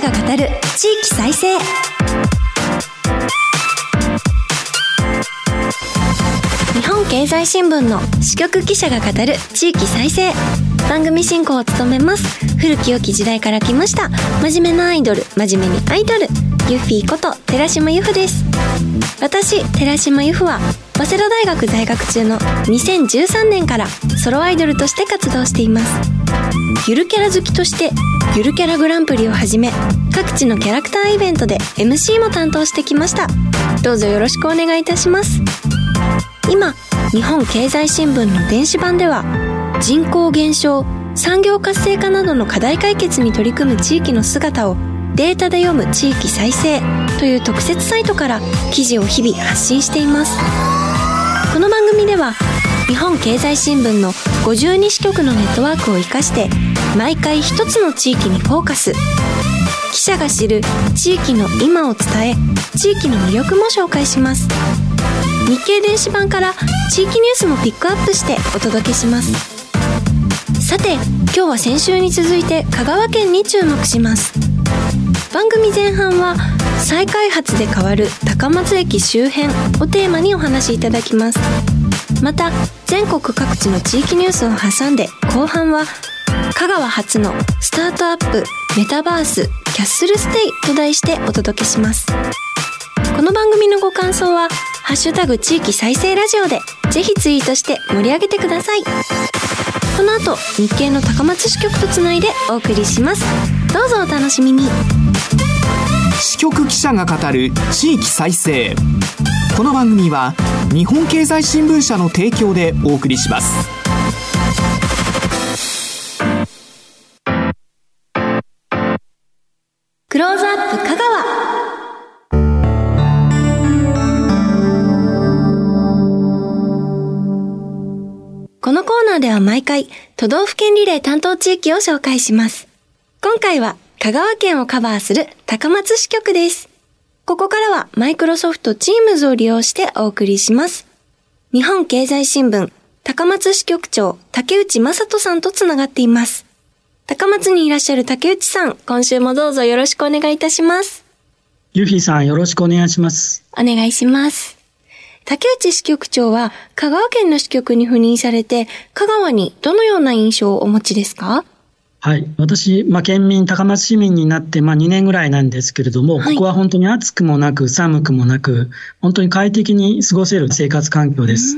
者が語る地域再生。日本経済新聞の支局記者が語る地域再生。番組進行を務めます。古き良き時代から来ました。真面目なアイドル真面目にアイドル。ユッフィーこと寺島由布です。私寺島由布は早稲田大学在学中の2013年からソロアイドルとして活動しています。ゆるキャラ好きとしてゆるキャラグランプリをはじめ各地のキャラクターイベントで MC も担当してきました。どうぞよろしくお願いいたします。今日本経済新聞の電子版では人口減少産業活性化などの課題解決に取り組む地域の姿をデータで読む地域再生という特設サイトから記事を日々発信しています。この番組では日本経済新聞の52支局のネットワークを活かして毎回一つの地域にフォーカス。記者が知る地域の今を伝え地域の魅力も紹介します。日経電子版から地域ニュースもピックアップしてお届けします。さて今日は先週に続いて香川県に注目します。番組前半は再開発で変わる高松駅周辺をテーマにお話しいただきます。また全国各地の地域ニュースを挟んで後半は香川初のスタートアップメタバースキャッスルステイと題してお届けします。この番組のご感想はハッシュタグ地域再生ラジオでぜひツイートして盛り上げてください。この後日経の高松支局とつないでお送りします。どうぞお楽しみに。支局記者が語る地域再生。この番組は日本経済新聞社の提供でお送りします。クローズアップ香川。このコーナーでは毎回都道府県リレー担当地域を紹介します。今回は香川県をカバーする高松支局ですここからはマイクロソフト Teams を利用してお送りします日本経済新聞高松支局長竹内正人さんとつながっています高松にいらっしゃる竹内さん、今週もどうぞよろしくお願いいたします。ゆひさん、よろしくお願いします。お願いします。竹内支局長は香川県の支局に赴任されて、香川にどのような印象をお持ちですか？はい。私、まあ、県民、高松市民になって、まあ、2年ぐらいなんですけれども、はいここは本当に暑くもなく、寒くもなく、本当に快適に過ごせる生活環境です。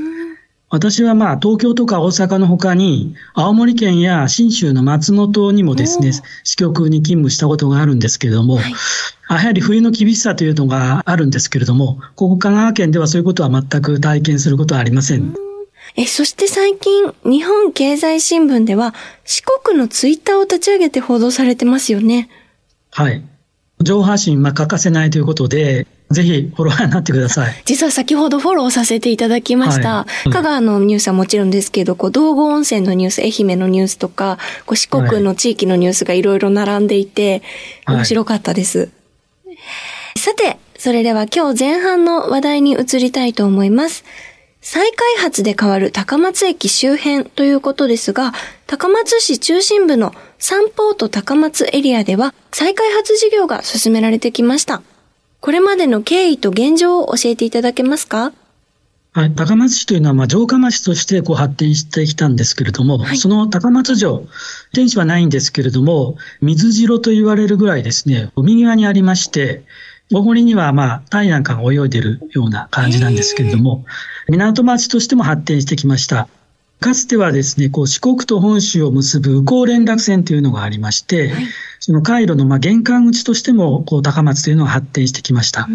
私はまあ、東京とか大阪の他に、青森県や信州の松本にもですね支局に勤務したことがあるんですけれども、はいあやはり冬の厳しさというのがあるんですけれども、ここ香川県ではそういうことは全く体験することはありません。え、そして最近、日本経済新聞では四国のツイッターを立ち上げて報道されてますよね。はい。情報発信、まあ、欠かせないということで、ぜひフォロワーになってください。実は先ほどフォローさせていただきました。はい香川のニュースはもちろんですけど、こう、道後温泉のニュース、愛媛のニュースとか、こう四国の地域のニュースがいろいろ並んでいて、はい面白かったです。さて、それでは今日前半の話題に移りたいと思います。再開発で変わる高松駅周辺ということですが、高松市中心部のサンポート高松エリアでは再開発事業が進められてきました。これまでの経緯と現状を教えていただけますか？はい、高松市というのは、まあ、城下町としてこう発展してきたんですけれども、はいその高松城、天守はないんですけれども、水城と言われるぐらいですね、海際にありまして、お堀には、まあ、タイなんかが泳いでるような感じなんですけれども、港町としても発展してきました。かつてはですね、こう四国と本州を結ぶ右行連絡線というのがありまして、はいその回路のまあ玄関口としても、こう高松というのが発展してきました。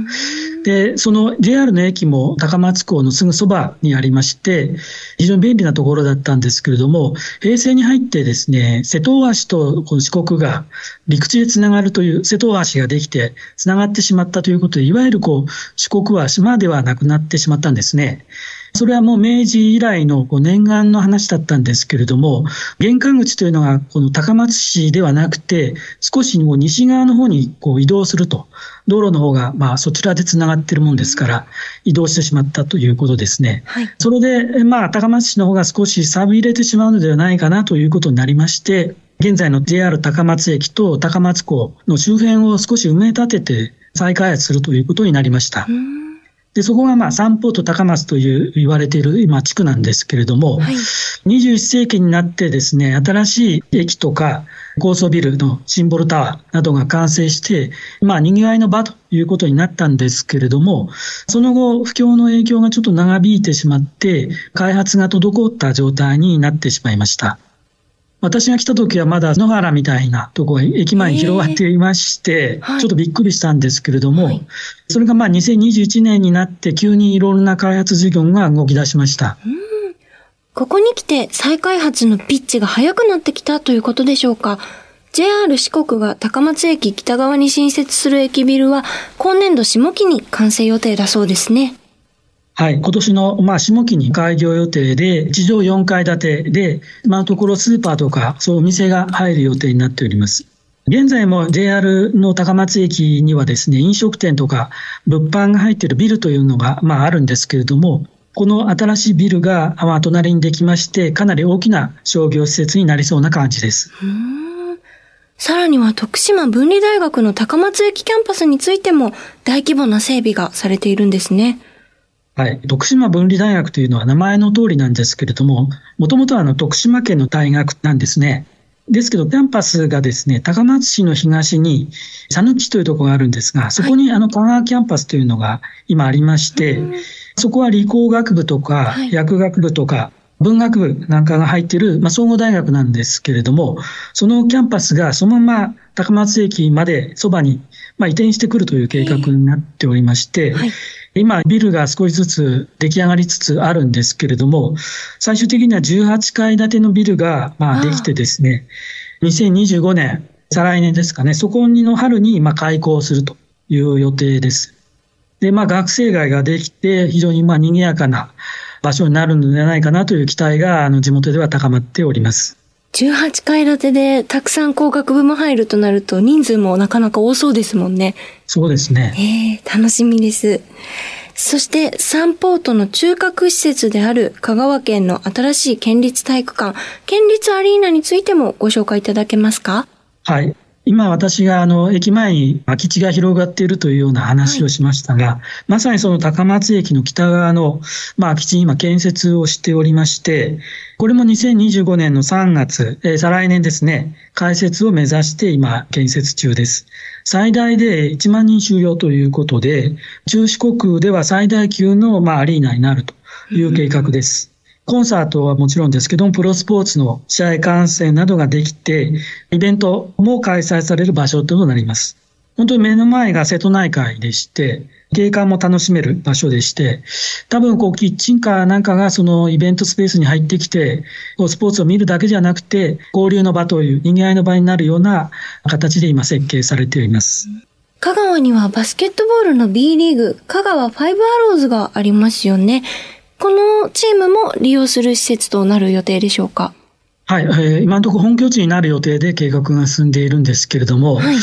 で、その JR の駅も高松港のすぐそばにありまして、非常に便利なところだったんですけれども、平成に入ってですね、瀬戸大橋とこの四国が陸地でつながるという瀬戸大橋ができてつながってしまったということで、いわゆるこう四国は島ではなくなってしまったんですね。それはもう明治以来のこう念願の話だったんですけれども、玄関口というのがこの高松市ではなくて、少しもう西側の方にこう移動すると、道路の方がまあそちらでつながっているもんですから、移動してしまったということですね。はい。それで、まあ、高松市の方が少し錆び入れてしまうのではないかなということになりまして、現在の JR 高松駅と高松港の周辺を少し埋め立てて再開発するということになりました。で、そこがまあ、三ポート高松という言われている今地区なんですけれども、はい、21世紀になってですね、新しい駅とか高層ビルのシンボルタワーなどが完成して、まあ、賑わいの場ということになったんですけれども、その後、不況の影響がちょっと長引いてしまって、開発が滞った状態になってしまいました。私が来た時はまだ野原みたいなとこが駅前に広がっていまして、ちょっとびっくりしたんですけれども、はい、それがまあ2021年になって急にいろんな開発事業が動き出しました。ここに来て再開発のピッチが速くなってきたということでしょうか。JR 四国が高松駅北側に新設する駅ビルは今年度下期に完成予定だそうですね。はい、今年の、まあ、下期に開業予定で、地上4階建てで、今のところスーパーとか、そうお店が入る予定になっております。現在も JR の高松駅にはですね、飲食店とか物販が入っているビルというのが、まあ、あるんですけれども、この新しいビルが、まあ、隣にできまして、かなり大きな商業施設になりそうな感じです。さらには徳島文理大学の高松駅キャンパスについても大規模な整備がされているんですね。はい。徳島文理大学というのは名前の通りなんですけれども、もともとはあの徳島県の大学なんですね。ですけど、キャンパスがですね、高松市の東に、さぬき市というところがあるんですが、そこにあの香川キャンパスというのが今ありまして、そこは理工学部とか、薬学部とか、文学部なんかが入っている、まあ、総合大学なんですけれども、そのキャンパスがそのまま高松駅までそばに、まあ、移転してくるという計画になっておりまして、はい、今、ビルが少しずつ出来上がりつつあるんですけれども、最終的には18階建てのビルが、まあ、できてですね、2025年、再来年ですかね、そこの春に、まあ、開校するという予定です。で、まあ、学生街ができて、非常に、まあ、賑やかな場所になるのではないかなという期待が、あの、地元では高まっております。18階建てでたくさん工学部も入るとなると人数もなかなか多そうですもんね。そうですね。えー、楽しみです。そしてサンポートの中核施設である香川県の新しい県立体育館、県立アリーナについてもご紹介いただけますか？はい。今私があの駅前に空き地が広がっているというような話をしましたが、はい、まさにその高松駅の北側の、まあ、空き地に今建設をしておりまして、これも2025年の3月、えー、再来年ですね、開設を目指して今建設中です。最大で1万人収容ということで、中四国では最大級の、まあ、アリーナになるという計画です。コンサートはもちろんですけども、プロスポーツの試合観戦などができて、イベントも開催される場所となります。本当に目の前が瀬戸内海でして、景観も楽しめる場所でして、多分こうキッチンカーなんかがそのイベントスペースに入ってきて、スポーツを見るだけじゃなくて、交流の場という賑わいの場になるような形で今設計されています。香川にはバスケットボールの B リーグ、香川ファイブアローズがありますよね。このチームも利用する施設となる予定でしょうか？はい、えー、今のところ本拠地になる予定で計画が進んでいるんですけれども、はい、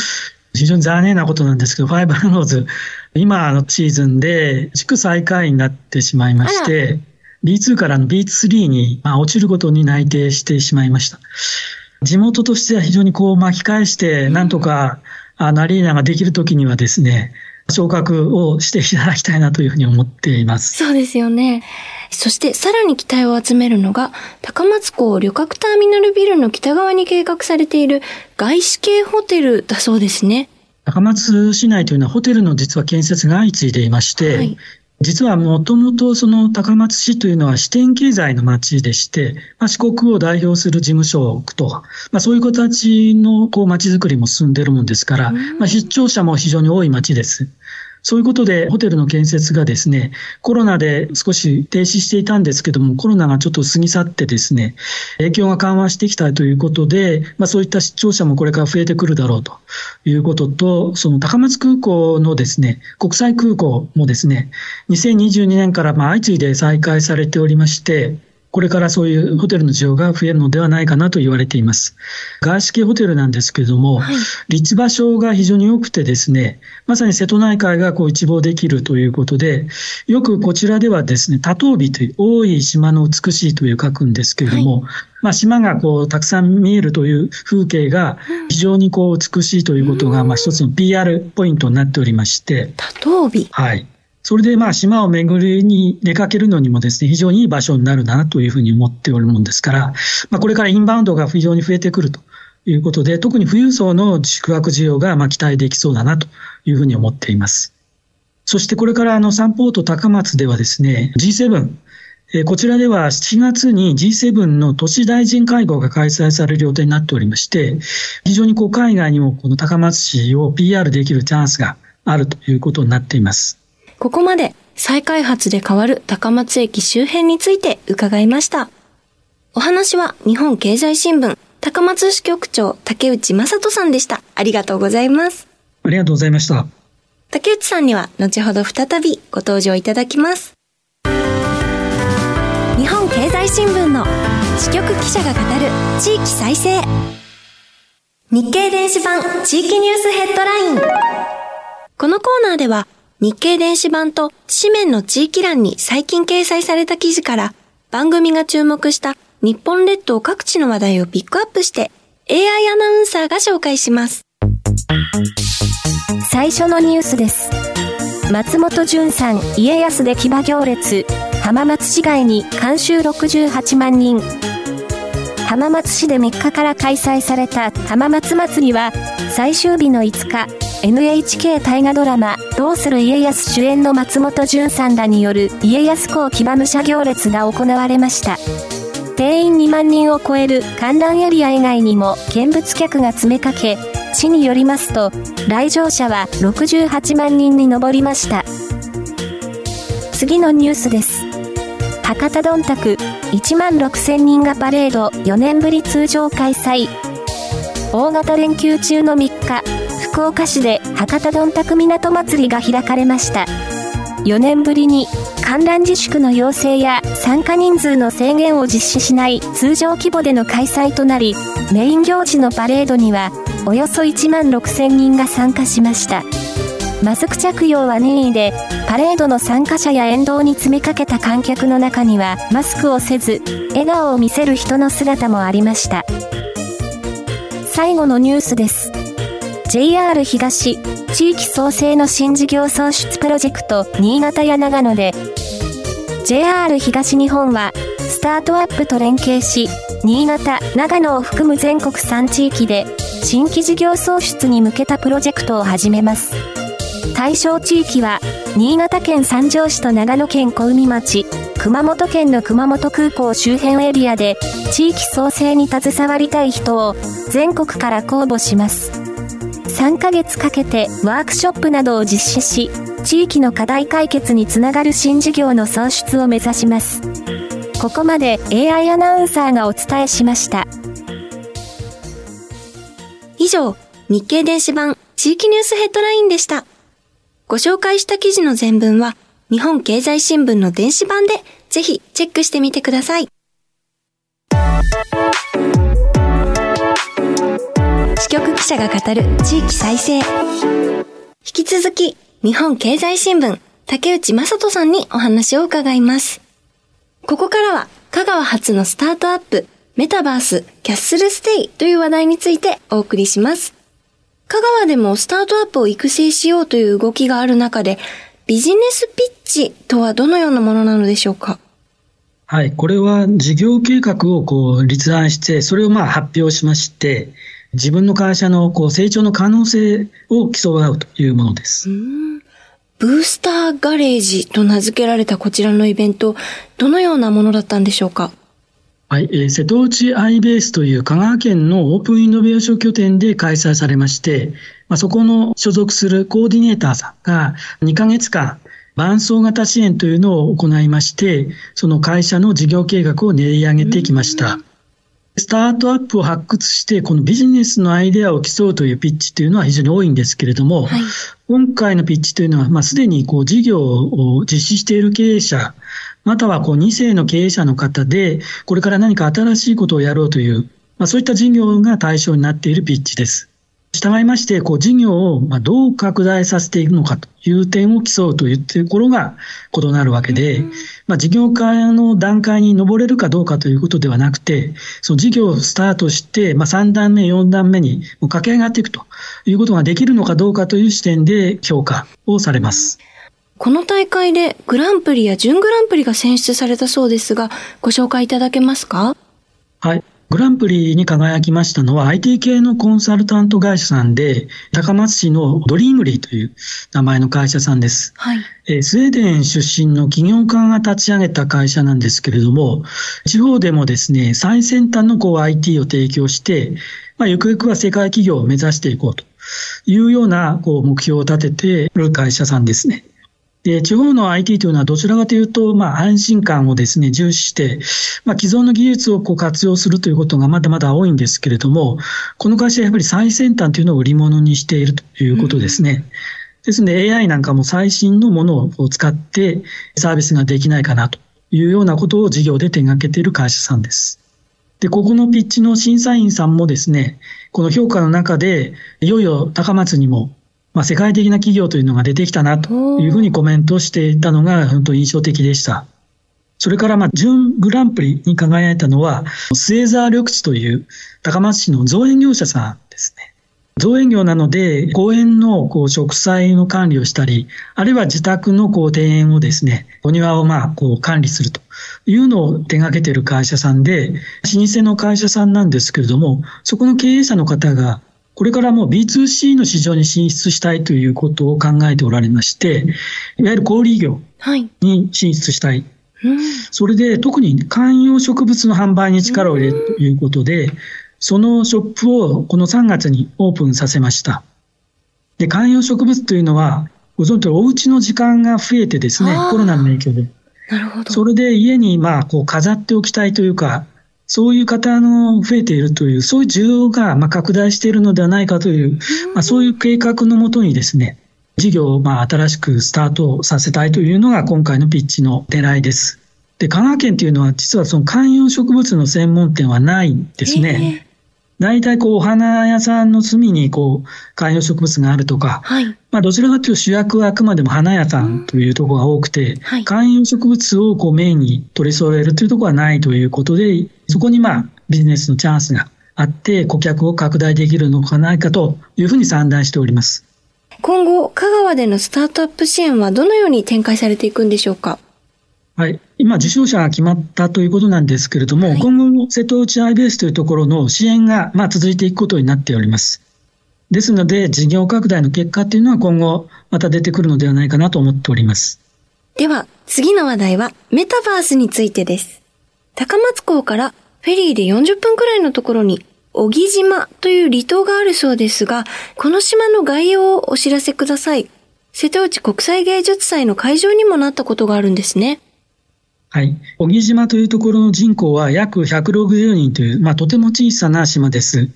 非常に残念なことなんですけど、ファイブアローズ、今のシーズンで地区最下位になってしまいまして、B2 からの B3 に、まあ、落ちることに内定してしまいました。地元としては非常にこう巻き返して、なんとか、あのアリーナができるときにはですね、昇格をしていただきたいなというふうに思っています。そうですよね。そしてさらに期待を集めるのが、高松港旅客ターミナルビルの北側に計画されている外資系ホテルだそうですね。高松市内というのはホテルの実は建設が相次いでいまして、はい、実はもともとその高松市というのは支店経済の町でして、まあ、四国を代表する事務所を置くと、まあ、そういう形のこう町づくりも進んでいるもんですから、まあ、出張者も非常に多い町です。そういうことで、ホテルの建設がですね、コロナで少し停止していたんですけども、コロナがちょっと過ぎ去ってですね、影響が緩和してきたということで、まあそういった出張者もこれから増えてくるだろうということと、その高松空港のですね、国際空港もですね、2022年からま相次いで再開されておりまして、これからそういうホテルの需要が増えるのではないかなと言われています。外資系ホテルなんですけれども、はい、立地場所が非常に良くてですね、まさに瀬戸内海がこう一望できるということで、よくこちらではですね、多島美という、多い島の美しいという書くんですけれども、はい、まあ、島がこうたくさん見えるという風景が非常にこう美しいということが、まあ一つの PR ポイントになっておりまして。多島美はい。それでまあ島を巡りに出かけるのにもですね、非常にいい場所になるなというふうに思っておるもんですから、まあこれからインバウンドが非常に増えてくるということで、特に富裕層の宿泊需要がまあ期待できそうだなというふうに思っています。そしてこれからあのサンポート高松ではですね、G7、こちらでは7月に G7 の都市大臣会合が開催される予定になっておりまして、非常にこう海外にもこの高松市を PR できるチャンスがあるということになっています。ここまで再開発で変わる高松駅周辺について伺いました。お話は日本経済新聞高松支局長竹内正人さんでした。ありがとうございます。ありがとうございました。竹内さんには後ほど再びご登場いただきます。日本経済新聞の支局記者が語る地域再生。日経電子版地域ニュースヘッドライン。このコーナーでは日経電子版と紙面の地域欄に最近掲載された記事から番組が注目した日本列島各地の話題をピックアップして AI アナウンサーが紹介します。最初のニュースです。松本潤さん、家康で騎馬行列、浜松市街に監修68万人。浜松市で3日から開催された浜松祭りは最終日の5日、NHK 大河ドラマ、どうする家康主演の松本潤さんらによる家康公騎馬武者行列が行われました。定員2万人を超える観覧エリア以外にも見物客が詰めかけ、市によりますと、来場者は68万人に上りました。次のニュースです。博多どんたく1万6000人がパレード4年ぶり通常開催。大型連休中の3日、福岡市で博多どんたく港祭りが開かれました。4年ぶりに観覧自粛の要請や参加人数の制限を実施しない通常規模での開催となり、メイン行事のパレードにはおよそ1万6000人が参加しました。マスク着用は任意で、パレードの参加者や沿道に詰めかけた観客の中にはマスクをせず、笑顔を見せる人の姿もありました。最後のニュースです。JR 東、地域創生の新事業創出プロジェクト、新潟や長野で、JR 東日本は、スタートアップと連携し、新潟、長野を含む全国3地域で、新規事業創出に向けたプロジェクトを始めます。対象地域は、新潟県三条市と長野県小海町、熊本県の熊本空港周辺エリアで、地域創生に携わりたい人を全国から公募します。3ヶ月かけてワークショップなどを実施し、地域の課題解決につながる新事業の創出を目指します。ここまで AI アナウンサーがお伝えしました。以上、日経電子版地域ニュースヘッドラインでした。ご紹介した記事の全文は、日本経済新聞の電子版でぜひチェックしてみてください。支局記者が語る地域再生。引き続き、日本経済新聞、竹内正人さんにお話を伺います。ここからは、香川発のスタートアップ、メタバース、キャッスルステイという話題についてお送りします。香川でもスタートアップを育成しようという動きがある中で、ビジネスピッチとはどのようなものなのでしょうか？はい、これは事業計画をこう立案して、それをまあ発表しまして、自分の会社のこう成長の可能性を競い合うというものです。ブースターガレージと名付けられたこちらのイベント、どのようなものだったんでしょうか？はい、えー、瀬戸内アイベースという香川県のオープンイノベーション拠点で開催されまして、まあ、そこの所属するコーディネーターさんが2ヶ月間、伴走型支援というのを行いまして、その会社の事業計画を練り上げてきました。スタートアップを発掘して、このビジネスのアイデアを競うというピッチというのは非常に多いんですけれども、はい、今回のピッチというのは、まあ、すでにこう事業を実施している経営者またはこう2世の経営者の方で、これから何か新しいことをやろうという、まあ、そういった事業が対象になっているピッチです。従いまして、こう事業をまどう拡大させていくのかという点を競うというところが異なるわけで、まあ、事業化の段階に上れるかどうかということではなくて、その事業をスタートして、まあ、3段目、4段目に駆け上がっていくということができるのかどうかという視点で評価をされます。この大会でグランプリや準グランプリが選出されたそうですが、ご紹介いただけますか？はい。グランプリに輝きましたのは IT 系のコンサルタント会社さんで、高松市のドリームリーという名前の会社さんです。はい。えスウェーデン出身の企業家が立ち上げた会社なんですけれども、地方でもですね、最先端のこう IT を提供して、まあ、ゆくゆくは世界企業を目指していこうというようなこう目標を立てている会社さんですね。で、地方の IT というのはどちらかというと、まあ、安心感をですね、重視して、まあ、既存の技術をこう活用するということがまだまだ多いんですけれども、この会社はやっぱり最先端というのを売り物にしているということですね。うん、ですので AI なんかも最新のものを使ってサービスができないかなというようなことを事業で手掛けている会社さんです。で、ここのピッチの審査員さんもですね、この評価の中で、いよいよ高松にもまあ、世界的な企業というのが出てきたなというふうにコメントしていたのが本当印象的でした。それから、まあ、準グランプリに輝いたのは、末沢緑地という高松市の造園業者さんですね。造園業なので、公園のこう植栽の管理をしたり、あるいは自宅のこう庭園をですね、お庭をまあこう管理するというのを手掛けている会社さんで、老舗の会社さんなんですけれども、そこの経営者の方がこれからもう B2C の市場に進出したいということを考えておられまして、いわゆる小売業に進出したい。はいそれで特に観葉植物の販売に力を入れるということで、そのショップをこの3月にオープンさせました。で、観葉植物というのは、ご存知お家の時間が増えてですね、コロナの影響で。なるほど。それで家にまあこう飾っておきたいというか、そういう方の増えているという、そういう需要がまあ拡大しているのではないかという、まあ、そういう計画のもとにですね、事業をまあ新しくスタートさせたいというのが今回のピッチの狙いです。で、香川県というのは実はその観葉植物の専門店はないんですね。大体こうお花屋さんの隅にこう観葉植物があるとか、はい、まあどちらかというと主役はあくまでも花屋さんというところが多くて、はい、観葉植物をこうメインに取り揃えるというところはないということで、そこにまあビジネスのチャンスがあって顧客を拡大できるのかないかというふうに算段しております。今後、香川でのスタートアップ支援はどのように展開されていくんでしょうか？はい。今、受賞者が決まったということなんですけれども、はい、今後、瀬戸内 IBS というところの支援が、まあ、続いていくことになっております。ですので、事業拡大の結果っていうのは今後、また出てくるのではないかなと思っております。では、次の話題は、メタバースについてです。高松港からフェリーで40分くらいのところに、小木島という離島があるそうですが、この島の概要をお知らせください。瀬戸内国際芸術祭の会場にもなったことがあるんですね。はい。小木島というところの人口は約160人という、まあ、とても小さな島です。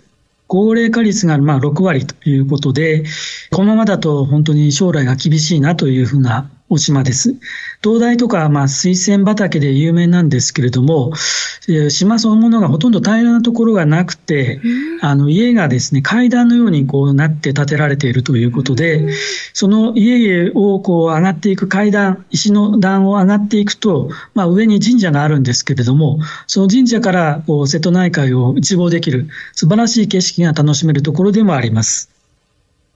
高齢化率がまあ6割ということで、このままだと本当に将来が厳しいなというふうなお島です。灯台とか、まあ、水仙畑で有名なんですけれども、島そのものがほとんど平らなところがなくて、あの、家がですね、階段のようにこうなって建てられているということで、その家をこう上がっていく階段、石の段を上がっていくと、まあ、上に神社があるんですけれども、その神社からこう瀬戸内海を一望できる素晴らしい景色が楽しめるところでもあります。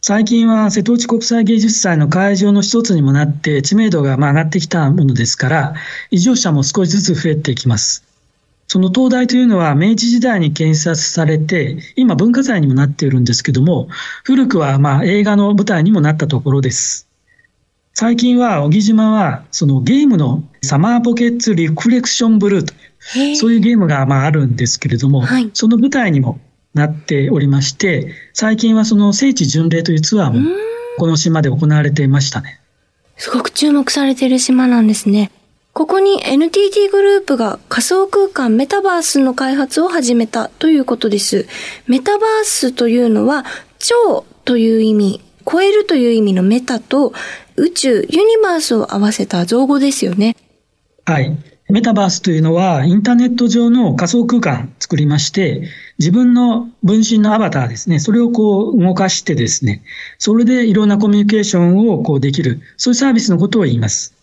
最近は瀬戸内国際芸術祭の会場の一つにもなって知名度が上がってきたものですから、移住者も少しずつ増えていきます。その灯台というのは明治時代に建設されて、今文化財にもなっているんですけども、古くはまあ映画の舞台にもなったところです。最近は小木島はそのゲームのサマーポケッツリフレクションブルーという、そういうゲームがまああるんですけれども、はい、その舞台にもなっておりまして、最近はその聖地巡礼というツアーもこの島で行われていましたね。すごく注目されている島なんですね。ここに NTT グループが仮想空間メタバースの開発を始めたということです。メタバースというのは超という意味、超えるという意味のメタと宇宙、ユニバースを合わせた造語ですよね。はい。メタバースというのは、インターネット上の仮想空間作りまして、自分の分身のアバターですね、それをこう動かしてですね、それでいろんなコミュニケーションをこうできる、そういうサービスのことを言います。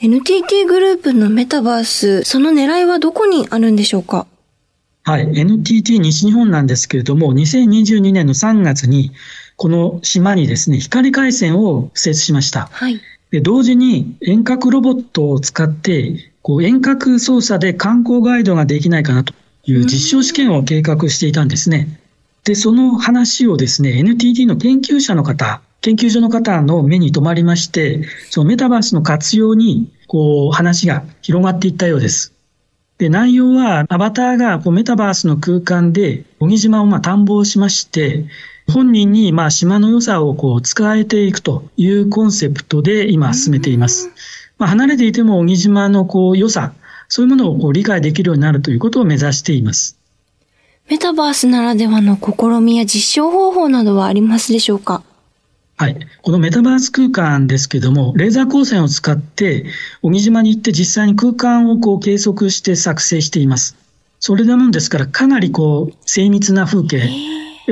NTT グループのメタバース、その狙いはどこにあるんでしょうか？はい。NTT 西日本なんですけれども、2022年の3月に、この島にですね、光回線を設置しました。はい。で、同時に遠隔ロボットを使って、こう遠隔操作で観光ガイドができないかなという実証試験を計画していたんですね。で、その話をですね、NTT の研究者の方、研究所の方の目に留まりまして、そのメタバースの活用に、こう、話が広がっていったようです。で、内容は、アバターがこうメタバースの空間で、小木島をまあ探訪しまして、本人にまあ島の良さをこう使えていくというコンセプトで今進めています。まあ、離れていても小木島のこう良さ、そういうものをこう理解できるようになるということを目指しています。メタバースならではの試みや実証方法などはありますでしょうか？はい。このメタバース空間ですけども、レーザー光線を使って、小木島に行って実際に空間をこう計測して作成しています。それでもんですから、かなりこう、精密な風景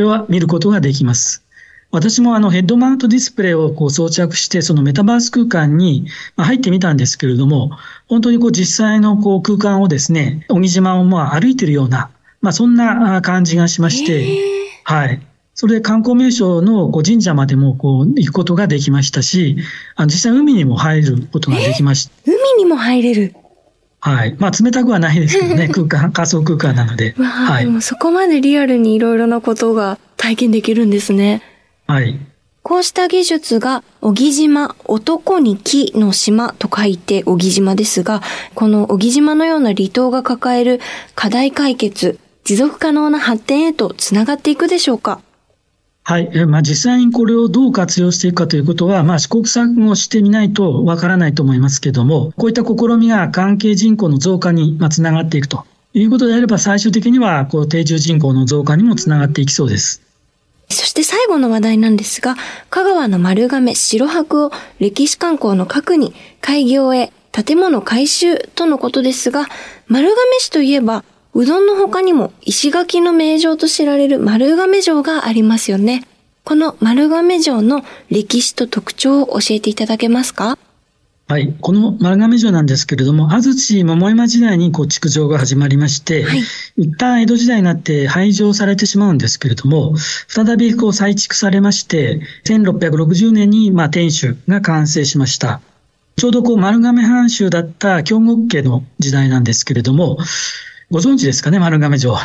は見ることができます。私もあのヘッドマウントディスプレイをこう装着して、そのメタバース空間に入ってみたんですけれども、本当にこう実際のこう空間をですね、小木島をまあ歩いているような、まあそんな感じがしまして、はい。それで観光名所のこう神社までもこう行くことができましたし、あの実際海にも入ることができました。海にも入れる？はい。まあ、冷たくはないですけどね、空間、仮想空間なので。はい。でもそこまでリアルにいろいろなことが体験できるんですね。はい。こうした技術が、小木島、男に木の島と書いて小木島ですが、この小木島のような離島が抱える課題解決、持続可能な発展へとつながっていくでしょうか？はい。まあ、実際にこれをどう活用していくかということは、まあ、試行錯誤してみないとわからないと思いますけども、こういった試みが関係人口の増加につながっていくということであれば、最終的には、こう、定住人口の増加にもつながっていきそうです。そして最後の話題なんですが、香川の丸亀白白を歴史観光の核に開業へ建物改修とのことですが、丸亀市といえば、うどんの他にも石垣の名城と知られる丸亀城がありますよね。この丸亀城の歴史と特徴を教えていただけますか？はい。この丸亀城なんですけれども、安土桃山時代にこう築城が始まりまして、はい、一旦江戸時代になって廃城されてしまうんですけれども、再びこう再築されまして、1660年にまあ天守が完成しました。ちょうどこう丸亀藩主だった京極家の時代なんですけれども、ご存知ですかね、丸亀城。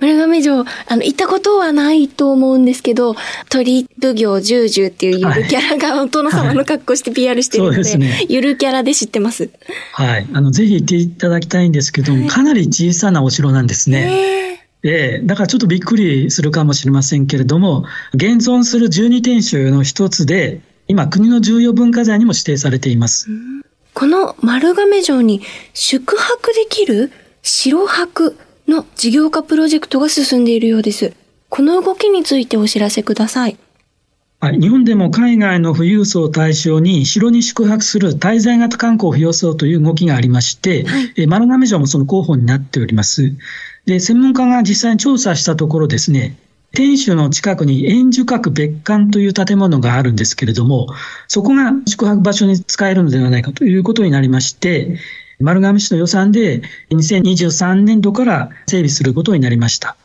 丸亀城、あの、行ったことはないと思うんですけど、鳥奉行十十っていうゆるキャラがお殿様の格好して PR してるので、はいでね、ゆるキャラで知ってます。はい。あの、ぜひ行っていただきたいんですけども、かなり小さなお城なんですね。ええ、だからちょっとびっくりするかもしれませんけれども、現存する12天守の一つで、今国の重要文化財にも指定されています。この丸亀城に宿泊できる白泊の事業化プロジェクトが進んでいるようです。この動きについてお知らせください。はい、日本でも海外の富裕層を対象に城に宿泊する滞在型観光を増やそうという動きがありまして、はい、え丸亀城もその候補になっております。で、専門家が実際に調査したところですね、天守の近くに円樹閣別館という建物があるんですけれども、そこが宿泊場所に使えるのではないかということになりまして、丸亀市の予算で2023年度から整備することになりました。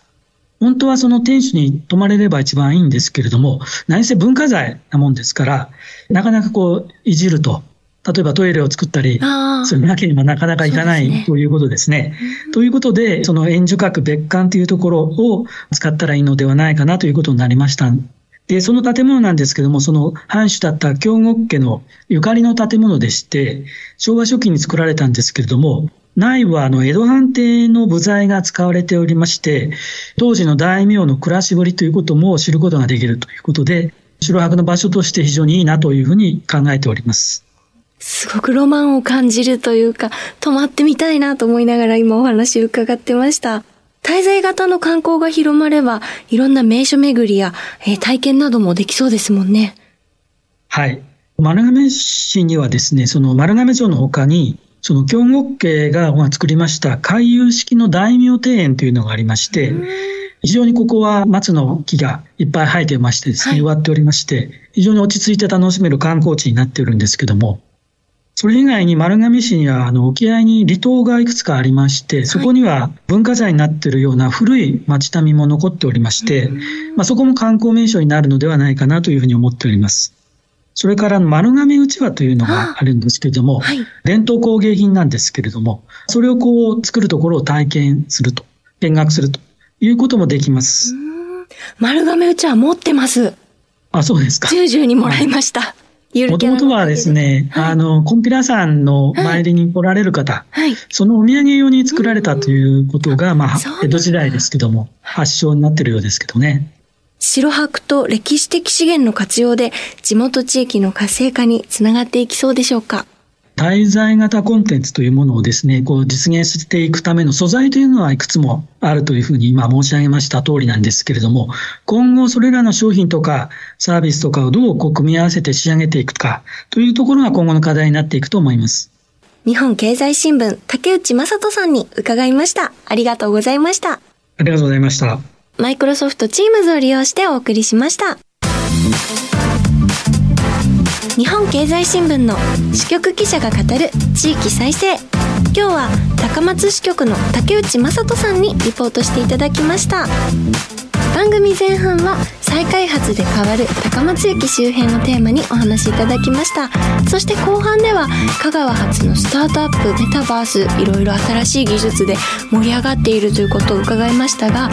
本当はその天守に泊まれれば一番いいんですけれども、何せ文化財なもんですから、なかなかこう、いじると、例えばトイレを作ったりするわけにもなかなかいかない、ということですね。ということで、その援助閣別館というところを使ったらいいのではないかなということになりました。で、その建物なんですけども、その藩主だった京極家のゆかりの建物でして、昭和初期に作られたんですけれども、内部はあの江戸藩邸の部材が使われておりまして、当時の大名の暮らしぶりということも知ることができるということで、城泊の場所として非常にいいなというふうに考えております。すごくロマンを感じるというか、泊まってみたいなと思いながら今お話を伺ってました。滞在型の観光が広まれば、いろんな名所巡りや、えー、体験などもできそうですもんね。はい。丸亀市にはですね、その丸亀城の他に、その京極家が作りました回遊式の大名庭園というのがありまして、非常にここは松の木がいっぱい生えてましてですね、植わっておりまして、非常に落ち着いて楽しめる観光地になっているんですけども、それ以外に丸亀市にはあの沖合に離島がいくつかありまして、そこには文化財になっているような古い町並みも残っておりまして、まあ、そこも観光名所になるのではないかなというふうに思っております。それから丸亀うちわというのがあるんですけれども、はい、伝統工芸品なんですけれども、それをこう作るところを体験すると、見学するということもできます。丸亀うちわ持ってます。あ、そうですか。十々にもらいました。もともとはですね、はい、あの、コンピラ山の参りに来られる方、はい、そのお土産用に作られたということが、まあ、江戸時代ですけども、発祥になってるようですけどね。白白と歴史的資源の活用で地元地域の活性化につながっていきそうでしょうか滞在型コンテンツというものをですね、こう実現していくための素材というのはいくつもあるというふうに今申し上げました通りなんですけれども、今後それらの商品とかサービスとかをどうこう組み合わせて仕上げていくかというところが今後の課題になっていくと思います。日本経済新聞竹内正人さんに伺いました。ありがとうございました。ありがとうございました。マイクロソフトチームズを利用してお送りしました。日本経済新聞の支局記者が語る地域再生。今日は高松支局の竹内正人さんにリポートしていただきました。番組前半は再開発で変わる高松駅周辺のテーマにお話しいただきました。そして後半では香川発のスタートアップメタバースいろいろ新しい技術で盛り上がっているということを伺いましたが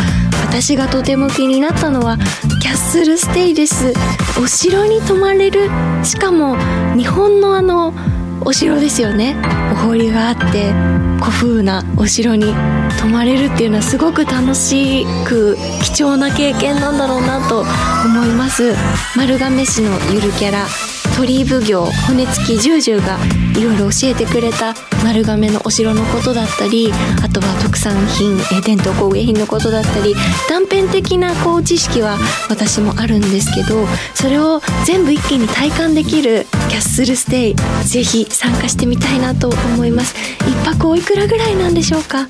私がとても気になったのはキャッスルステイですお城に泊まれる。しかも日本のあのお城ですよね。お堀があって古風なお城に泊まれるっていうのはすごく楽しく貴重な経験なんだろうなと思います。丸亀市のゆるキャラ鳥居奉行骨付き十々がいろいろ教えてくれた丸亀のお城のことだったりあとは特産品伝統工芸品のことだったり断片的なこう知識は私もあるんですけどそれを全部一気に体感できるキャッスルステイぜひ参加してみたいなと思います。一泊おいくらぐらいなんでしょうか？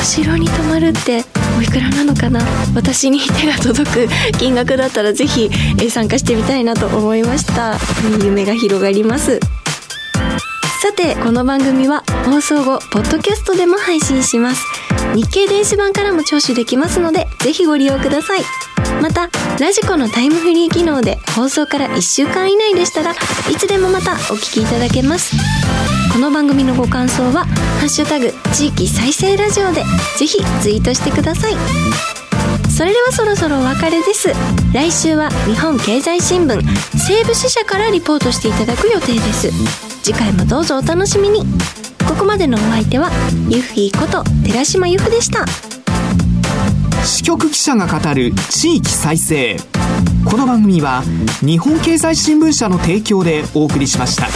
お城に泊まるっておいくらなのかな？私に手が届く金額だったらぜひ参加してみたいなと思いました。夢が広がります。さてこの番組は放送後ポッドキャストでも配信します。日経電子版からも聴取できますのでぜひご利用ください。またラジコのタイムフリー機能で放送から1週間以内でしたらいつでもまたお聞きいただけます。この番組のご感想は「ハッシュタグ地域再生ラジオ」でぜひツイートしてください。それではそろそろお別れです。来週は日本経済新聞西部支社からリポートしていただく予定です。次回もどうぞお楽しみに。ここまでのお相手はユフィこと寺島由布でした。支局記者が語る地域再生。この番組は日本経済新聞社の提供でお送りしました。